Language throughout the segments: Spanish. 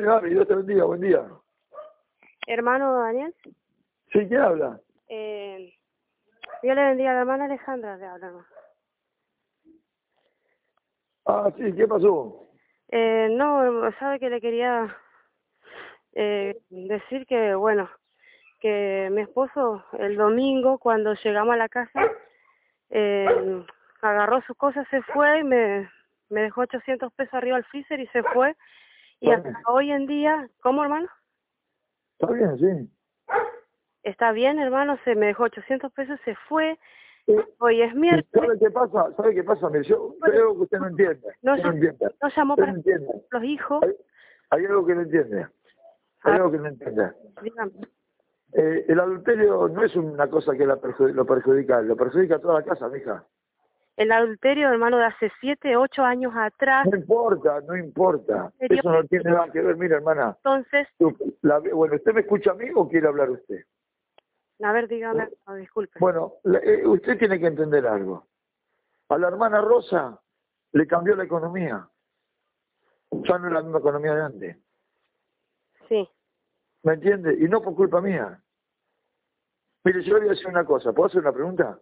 Gaby, Dios te bendiga, buen día. Hermano Daniel. Sí, ¿quién habla? Eh, Dios le bendiga a la hermana Alejandra, le habla. Ah, sí, ¿qué pasó? Eh, no, sabe que le quería eh, decir que, bueno, que mi esposo el domingo cuando llegamos a la casa eh, agarró sus cosas, se fue y me, me dejó 800 pesos arriba al freezer y se fue. Y hasta hoy en día, ¿cómo hermano? Está bien, sí. Está bien hermano, se me dejó 800 pesos, se fue. Hoy es miércoles. ¿Sabe qué pasa? ¿Sabe qué pasa? Yo creo que usted no entiende. No, Usted no ya- entiende. No llamó Usted para no entiende. los hijos. Hay, hay algo que no entiende. Hay algo que no entiende. Dígame. Eh, el adulterio no es una cosa que la perju- lo perjudica, lo perjudica a toda la casa, mija. El adulterio, hermano, de hace siete, ocho años atrás. No importa, no importa. Eso no tiene nada que ver, mira, hermana. Entonces, Tú- la- bueno, ¿usted me escucha a mí o quiere hablar usted? a ver, dígame, no, disculpe. Bueno, la- eh, usted tiene que entender algo. A la hermana Rosa le cambió la economía. Ya no es la misma economía de antes. Sí, ¿Me entiende? Y no por culpa mía. Mire, yo le voy a decir una cosa. ¿Puedo hacer una pregunta?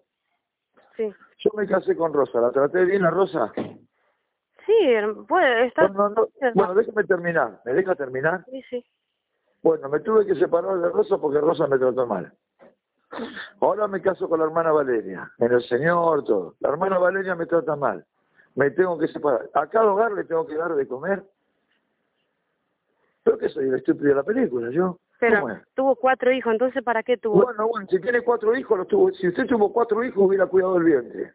Sí. Yo me casé con Rosa. ¿La traté bien a Rosa? Sí, her- puede estar. No, no, no. Bueno, déjame terminar. ¿Me deja terminar? Sí, sí. Bueno, me tuve que separar de Rosa porque Rosa me trató mal. Ahora me caso con la hermana Valeria, en el Señor, todo. La hermana Valeria me trata mal. Me tengo que separar. A cada hogar le tengo que dar de comer. Creo que soy el estúpido de la película, yo. Pero tuvo cuatro hijos, entonces, ¿para qué tuvo? Bueno, bueno, si tiene cuatro hijos, los tuvo. Si usted tuvo cuatro hijos, hubiera cuidado el vientre.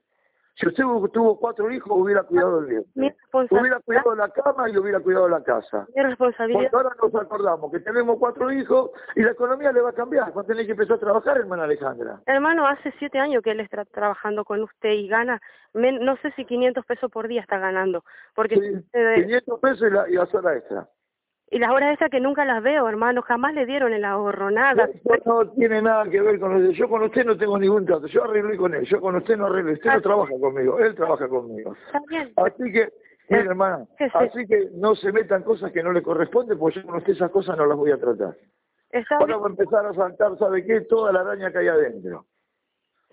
Si usted tuvo cuatro hijos, hubiera cuidado el Mi vientre. Hubiera cuidado la cama y hubiera cuidado la casa. Mi responsabilidad. Porque ahora nos acordamos que tenemos cuatro hijos y la economía le va a cambiar. Va a tener que empezar a trabajar, hermana Alejandra. Hermano, hace siete años que él está trabajando con usted y gana, no sé si 500 pesos por día está ganando. Porque Sí, eh, 500 pesos y la, y la sola extra. Y las horas esas que nunca las veo, hermano, jamás le dieron el ahorro, nada. Eso no tiene nada que ver con usted. Yo con usted no tengo ningún trato. Yo arreglé con él. Yo con usted no arreglé. Usted no trabaja conmigo. Él trabaja conmigo. Está bien. Así que, mire, hermana, Que sí. así que no se metan cosas que no le corresponden, porque yo con usted esas cosas no las voy a tratar. Está Ahora bien. va a empezar a saltar, ¿sabe qué? Toda la araña que hay adentro.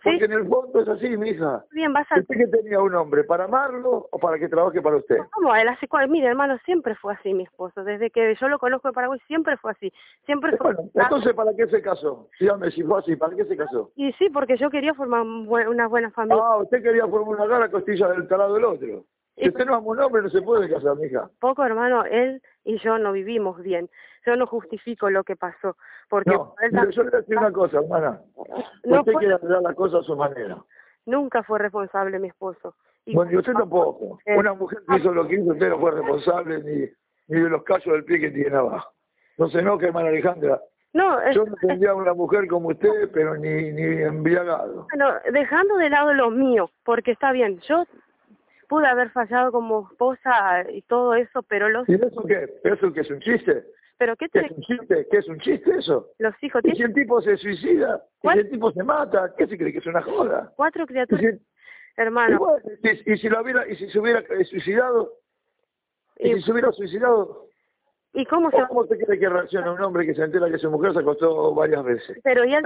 Sí, Porque en el fondo es así, mija. bien, vas a... ¿Usted que tenía un hombre? ¿Para amarlo o para que trabaje para usted? ¿Cómo? Él hace cuál? Mire, hermano, siempre fue así mi esposo. Desde que yo lo conozco de Paraguay, siempre fue así. Siempre fue... Bueno, entonces, ¿para qué se casó? Dígame si fue así, ¿para qué se casó? Y sí, porque yo quería formar una buena familia. Ah, usted quería formar una gara costilla del talado del otro. Si usted no ama un hombre, no se puede casar, mija. Poco, hermano, él y yo no vivimos bien. Yo no justifico lo que pasó. Porque No, mire, yo le voy a decir una cosa, hermana. No usted fue- quiere arreglar la cosa a su manera. nunca fue responsable mi esposo. Y Bueno, y usted tampoco. Eh, Una mujer que hizo lo que hizo, usted no fue responsable ni, ni de los callos del pie que tiene abajo. No se enoje, hermana Alejandra. No, es- Yo no tendría una mujer como usted, pero ni, ni embriagado. Bueno, dejando de lado lo mío, porque está bien, yo pude haber fallado como esposa y todo eso, pero los ¿Y eso qué? ¿Eso qué es un chiste? Pero qué ¿Qué te, es un chiste? ¿Qué es un chiste eso? los hijos ¿Y si el tipo se suicida? ¿Y si el tipo se mata? ¿Qué se cree que es una joda? cuatro ¿Y criaturas, si, hermano, igual, y, y si, lo hubiera, y si se hubiera eh, suicidado? ¿Y, y, si se hubiera suicidado? y cómo se ¿O ¿Cómo se cree que reacciona un hombre que se entera que su mujer se acostó varias veces? pero y él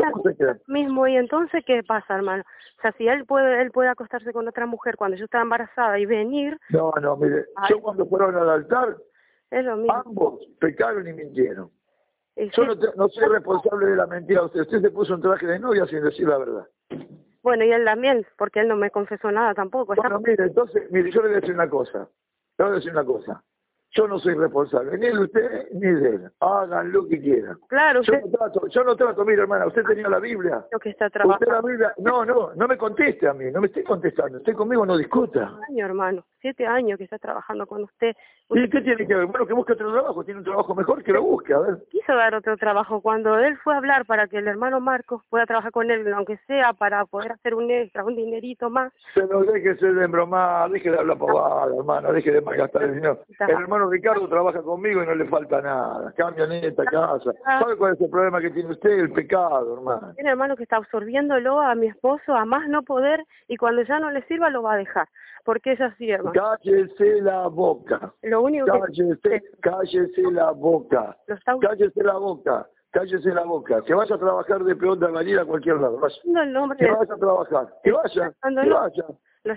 mismo y entonces qué pasa, hermano? O sea, si él puede él puede acostarse con otra mujer cuando yo estaba embarazada y venir, No, no, mire, Ay. yo cuando fueron al altar, es lo mismo. ambos pecaron y mintieron. Yo no, te- no soy responsable de la mentira de usted. Usted se puso un traje de novia sin decir la verdad. bueno, y él también, porque él no me confesó nada tampoco. Bueno, mire, entonces, mire, yo le voy a decir una cosa. Le voy a decir una cosa. Yo no soy responsable, ni de usted ni de él. Hagan lo que quieran. claro, Yo usted no trato, yo no trato, mire hermana, usted tenía la Biblia. lo que está Usted la trabajando, Biblia, no, no, no me conteste a mí, no me esté contestando. Usted conmigo no discuta. año, hermano. Siete años que está trabajando con usted. ¿Y qué tiene que ver? Bueno, que busque otro trabajo, tiene un trabajo mejor, que lo busque, a ver. Quiso dar otro trabajo. Cuando él fue a hablar para que el hermano Marcos pueda trabajar con él, aunque sea para poder hacer un extra, un dinerito más. Se no deje de embromar, deje de hablar pavada, hermano, deje de malgastar el dinero. El hermano Ricardo trabaja conmigo y no le falta nada. Camioneta, casa. ¿Sabe cuál es el problema que tiene usted? El pecado, hermano. Tiene hermano que está absorbiéndolo a mi esposo a más no poder y cuando ya no le sirva lo va a dejar. Porque es así, hermano. Cállese la boca. Lo único cállese, que... Cállese la boca. Cállese la boca. Cállese la boca. Que vaya a trabajar de peón de albañil a cualquier lado. Vaya. que vaya a trabajar. Que vaya. Que vaya.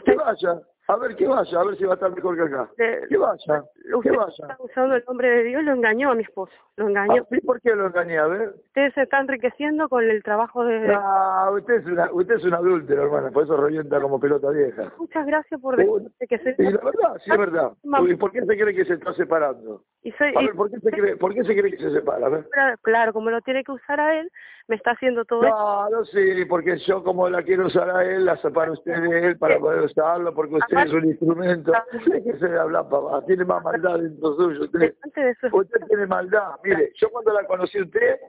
Que vaya. A ver, que vaya, a ver si va a estar mejor que acá. que vaya, que vaya. Está usando el nombre de Dios, lo engañó a mi esposo, lo engañó. ¿Y por qué lo engañé? A ver. Usted se está enriqueciendo con el trabajo de... Ah, usted es una, usted es un adúltero, hermana, por eso revienta como pelota vieja. Muchas gracias por decirme que se... Y la verdad, sí es verdad. ¿Y por qué se cree que se está separando? Y soy, a ver, ¿por qué, se cree, ¿por qué se cree que se separa? A ver. Claro, como lo tiene que usar a él, me está haciendo todo No, no sí, porque yo como la quiero usar a él, la separo usted de él para poder usarlo, porque usted es un instrumento. ¿Qué que se habla, papá? Tiene más maldad dentro suyo. Usted, usted tiene maldad. Mire, yo cuando la conocí a usted,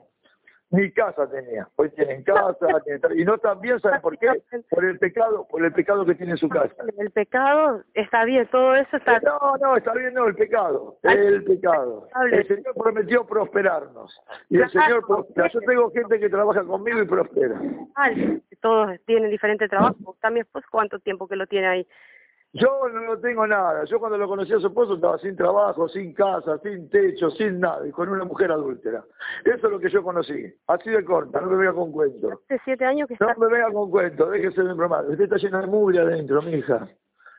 ni casa tenía. Hoy tienen casa, y no también, ¿saben por qué? Por el pecado, por el pecado que tiene en su casa. El pecado está bien, todo eso está No, no, está bien, no, el pecado, el pecado. El Señor prometió prosperarnos. Y el Señor prospera. Yo tengo gente que trabaja conmigo y prospera. Todos tienen diferente trabajo. También, pues, ¿cuánto tiempo que lo tiene ahí? Yo no tengo nada. Yo cuando lo conocí a su esposo estaba sin trabajo, sin casa, sin techo, sin nada, y con una mujer adúltera. Eso es lo que yo conocí. Así de corta, no me venga con cuento. Hace siete años que No me venga con cuento, déjese de bromar. Usted está llena de mugre adentro, mi hija.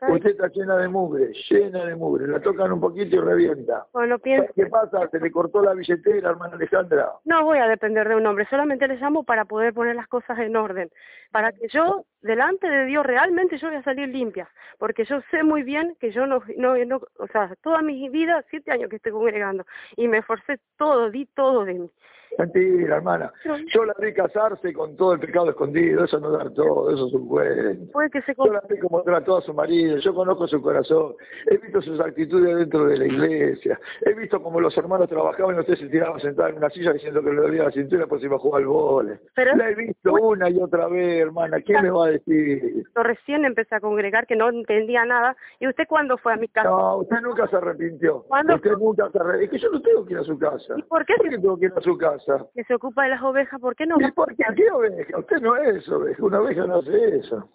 Usted está llena de mugre, llena de mugre. La tocan un poquito y revienta. Bueno, pienso... ¿Qué pasa? ¿Se le cortó la billetera, hermana Alejandra? No voy a depender de un hombre. Solamente le llamo para poder poner las cosas en orden. Para que yo, delante de Dios, realmente yo voy a salir limpia. Porque yo sé muy bien que yo no, no, no o sea, toda mi vida, siete años que estoy congregando. Y me esforcé todo, di todo de mí. Mentira, hermana. Yo la vi casarse con todo el pecado escondido, eso no da todo, eso es un cuento. Yo la vi como trató a su marido, yo conozco su corazón, he visto sus actitudes dentro de la iglesia, he visto como los hermanos trabajaban y usted se tiraba sentada en una silla diciendo que le dolía la cintura por si iba a jugar al vole. la he visto una y otra vez, hermana, ¿quién me va a decir? Yo recién empecé a congregar que no entendía nada, ¿y usted cuándo fue a mi casa? No, usted nunca se arrepintió. Usted nunca se arrepintió. Es que yo no tengo que ir a su casa. ¿Y por qué? ¿Por qué tengo que ir a su casa? Que se ocupa de las ovejas, ¿por qué no? ¿Y por qué? ¿Qué oveja? Usted no es oveja, una oveja no hace eso.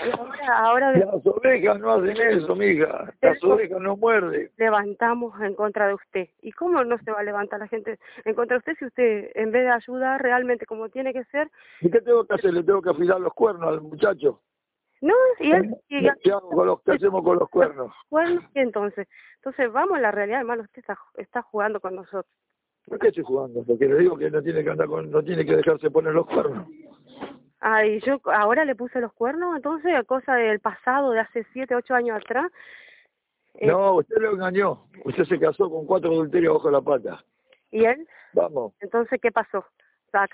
Ahora, ahora Las ovejas no hacen eso, mija. Las ovejas no muerden. Levantamos en contra de usted. ¿Y cómo no se va a levantar la gente en contra de usted si usted, en vez de ayudar realmente como tiene que ser... ¿Y qué tengo que hacer? ¿Le tengo que afilar los cuernos al muchacho? No, y él... ¿Qué, con los, ¿Qué hacemos con los cuernos? ¿Cuernos? ¿Y entonces? Entonces vamos a la realidad, hermano, usted está, está jugando con nosotros. ¿Por qué estoy jugando? Porque le digo que no tiene que andar con, no tiene que dejarse poner los cuernos. Ay, yo ahora le puse los cuernos, entonces, cosa del pasado, de hace siete, ocho años atrás. Eh, no, usted lo engañó. Usted se casó con cuatro adulterios bajo la pata. ¿Y él? Vamos. Entonces, ¿qué pasó?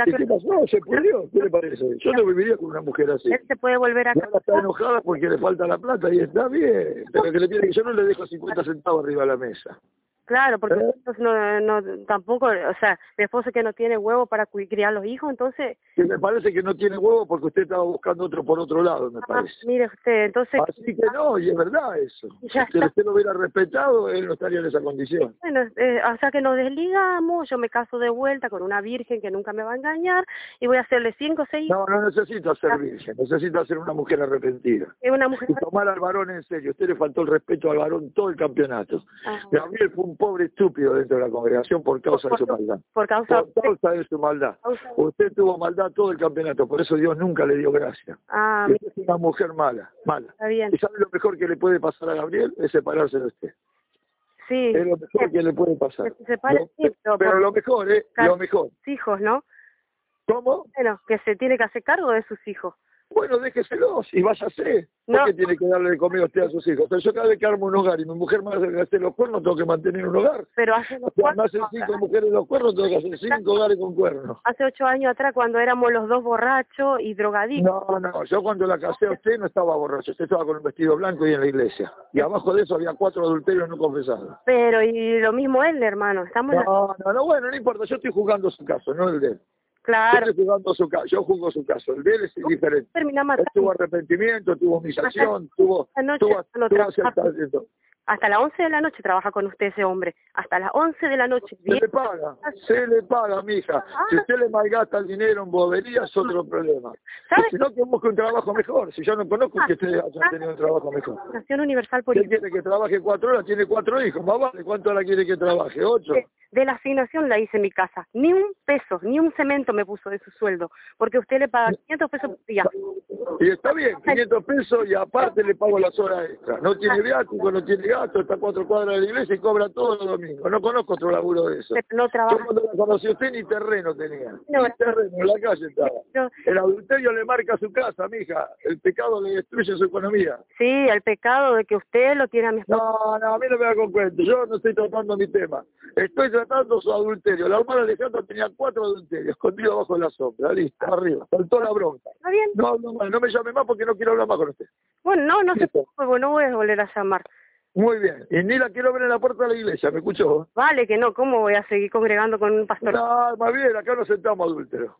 ¿Qué pasó? ¿Se pudrió? ¿Qué le parece? Yo no viviría con una mujer así. Él se puede volver a casar. Ahora está enojada porque le falta la plata y está bien. Pero que le tiene que yo no le dejo 50 centavos arriba de la mesa. Claro, porque ¿Eh? no, no, tampoco, o sea, mi esposo que no tiene huevo para criar los hijos, entonces... Que me parece que no tiene huevo porque usted estaba buscando otro por otro lado, me ah, parece. Mire usted, entonces... Así que no, y es verdad eso. si usted lo hubiera respetado, él no estaría en esa condición. Bueno, eh, o sea que nos desligamos, yo me caso de vuelta con una virgen que nunca me va a engañar y voy a hacerle cinco o seis... No, no necesito ser virgen, necesito ser una mujer arrepentida. Es una mujer... Y tomar al varón en serio. Usted le faltó el respeto al varón todo el campeonato. Gabriel fue un pobre estúpido dentro de la congregación por causa de su maldad. Por causa, de su maldad. Usted tuvo maldad todo el campeonato, por eso Dios nunca le dio gracia. Ah, es una mujer mala, mala. ¿Y sabe lo mejor que le puede pasar a Gabriel? Es separarse de usted. Sí. Es lo mejor que le puede pasar. pero, pero lo mejor, ¿eh? Lo mejor. Hijos, ¿no? ¿Cómo? Bueno, que se tiene que hacer cargo de sus hijos. Bueno, déjeselos y váyase. ¿Por No. qué tiene que darle de comer a usted a sus hijos? Entonces yo cada vez que armo un hogar y mi mujer me hace los cuernos, tengo que mantener un hogar. Pero hace sea, me hacen cinco mujeres los cuernos, tengo que hacer cinco hogares con cuernos. hace ocho años atrás cuando éramos los dos borrachos y drogadictos. No, no, yo cuando la casé a usted no estaba borracho, usted estaba con un vestido blanco y en la iglesia. Y abajo de eso había cuatro adulterios no confesados. Pero y lo mismo él, hermano, estamos en la- No, no, no, bueno, no importa, yo estoy jugando su caso, no el de él. Yo Claro, estoy jugando su caso, yo juzgo su caso, el de él es diferente. Él tuvo arrepentimiento, tuvo humillación, tuvo, tuvo, tuvo. Hasta las 11 de la noche trabaja con usted ese hombre. Hasta las 11 de la noche. Se le paga, se le paga, mija. Si usted le malgasta el dinero en bobería es otro problema. Si no, que busque un trabajo mejor. Si yo no conozco que usted haya tenido un trabajo mejor. Nación Universal por quiere que trabaje cuatro horas, tiene cuatro hijos. Más vale, ¿cuánto hora quiere que trabaje? ¿Ocho? de, de la asignación la hice en mi casa. Ni un peso, ni un cemento me puso de su sueldo. Porque usted le paga 500 pesos por día. Y está bien, 500 pesos y aparte le pago las horas extras. No tiene viático, no tiene gasto, está a cuatro cuadras de la iglesia y cobra todos los domingos. No conozco otro laburo de eso. No Yo trabaja. cuando la conocí usted ni terreno tenía. No. Ni terreno, en la calle estaba. Yo- El adulterio le marca su casa, mija. El pecado le destruye su economía. Sí, el pecado de que usted lo tiene a mi. No, no, a mí no me da con cuento. Yo no estoy tratando mi tema. Estoy tratando su adulterio. La hermana Alejandra tenía cuatro adulterios, escondido bajo la sombra. Listo, arriba. Faltó la bronca. ¿Está bien? No más, no me llame más porque no quiero hablar más con usted. Bueno, no, no se Listo. preocupe, bueno, no voy a volver a llamar. Muy bien. Y ni la quiero ver en la puerta de la iglesia, ¿me escuchó? Vale, que no, ¿cómo voy a seguir congregando con un pastor? No, más bien, acá nos sentamos adúlteros.